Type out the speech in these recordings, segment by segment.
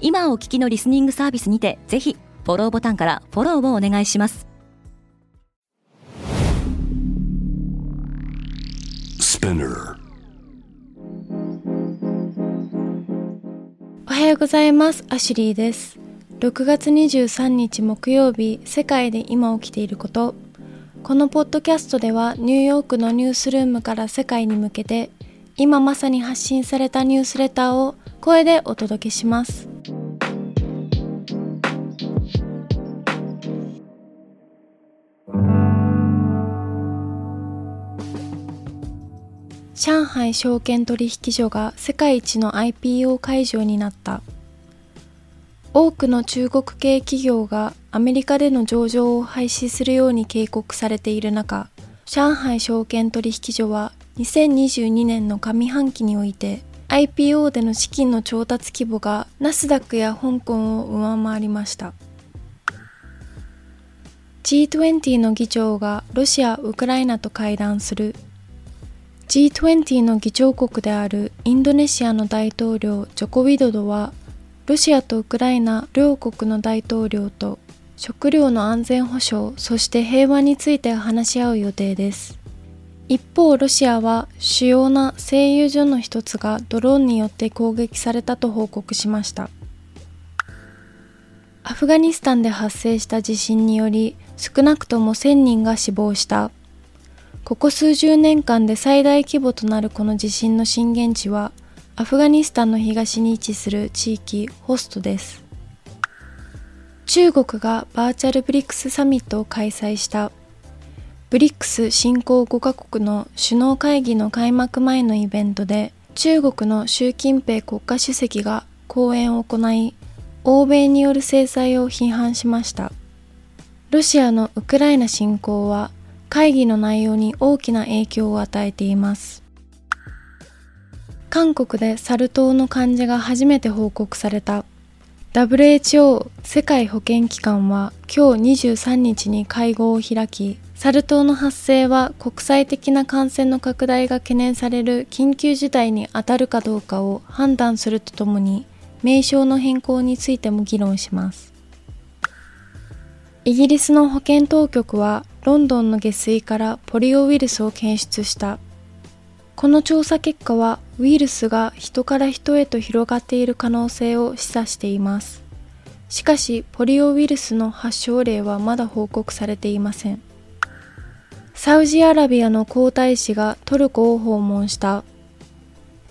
今お聞きのリスニングサービスにてぜひフォローボタンからフォローをお願いします。おはようございます。アシュリーです。6月23日木曜日世界で今起きていること。このポッドキャストではニューヨークのニュースルームから世界に向けて今まさに発信されたニュースレターを声でお届けします上海証券取引所が世界一の IPO 会場になった。多くの中国系企業がアメリカでの上場を廃止するように警告されている中上海証券取引所は2022年の上半期において IPO での資金の調達規模がナスダックや香港を上回りました。G20 の議長がロシア・ウクライナと会談する G20 の議長国であるインドネシアの大統領ジョコウィドドはロシアとウクライナ両国の大統領と食料の安全保障そして平和について話し合う予定です。一方ロシアは主要な製油所の一つがドローンによって攻撃されたと報告しました。アフガニスタンで発生した地震により少なくとも1000人が死亡した。ここ数十年間で最大規模となるこの地震の震源地はアフガニスタンの東に位置する地域ホストです。中国がバーチャルブリックスサミットを開催した。ブリックス新興5カ国の首脳会議の開幕前のイベントで中国の習近平国家主席が講演を行い欧米による制裁を批判しました。ロシアのウクライナ侵攻は会議の内容に大きな影響を与えています。韓国でサル痘の患者が初めて報告された。WHO 世界保健機関は今日23日に会合を開きサル痘の発生は国際的な感染の拡大が懸念される緊急事態に当たるかどうかを判断するとともに名称の変更についても議論します。イギリスの保健当局はロンドンの下水からポリオウイルスを検出した。この調査結果はウイルスが人から人へと広がっている可能性を示唆しています。しかしポリオウイルスの発症例はまだ報告されていません。サウジアラビアの皇太子がトルコを訪問した。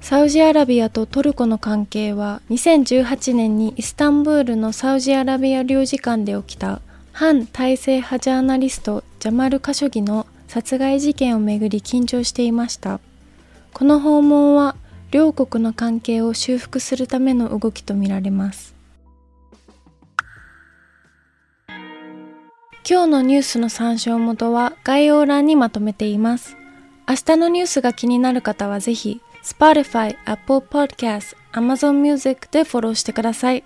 サウジアラビアとトルコの関係は2018年にイスタンブールのサウジアラビア領事館で起きた。反体制派ジャーナリストジャマル・カショギの殺害事件をめぐり緊張していました。この訪問は両国の関係を修復するための動きとみられます。今日のニュースの参照元は概要欄にまとめています。明日のニュースが気になる方はぜひ Spotify、Apple Podcast、Amazon Music でフォローしてください。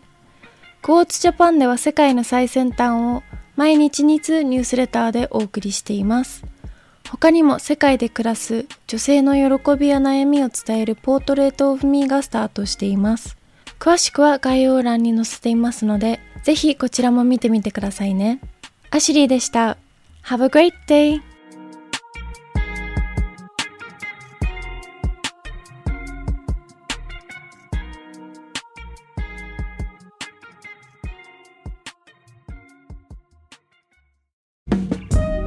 クォーツジャパンでは世界の最先端を毎日2通ニュースレターでお送りしています。他にも世界で暮らす女性の喜びや悩みを伝えるポートレートオフミーがスタートしています。詳しくは概要欄に載せていますので、ぜひこちらも見てみてくださいね。アシュリーでした。Have a great day!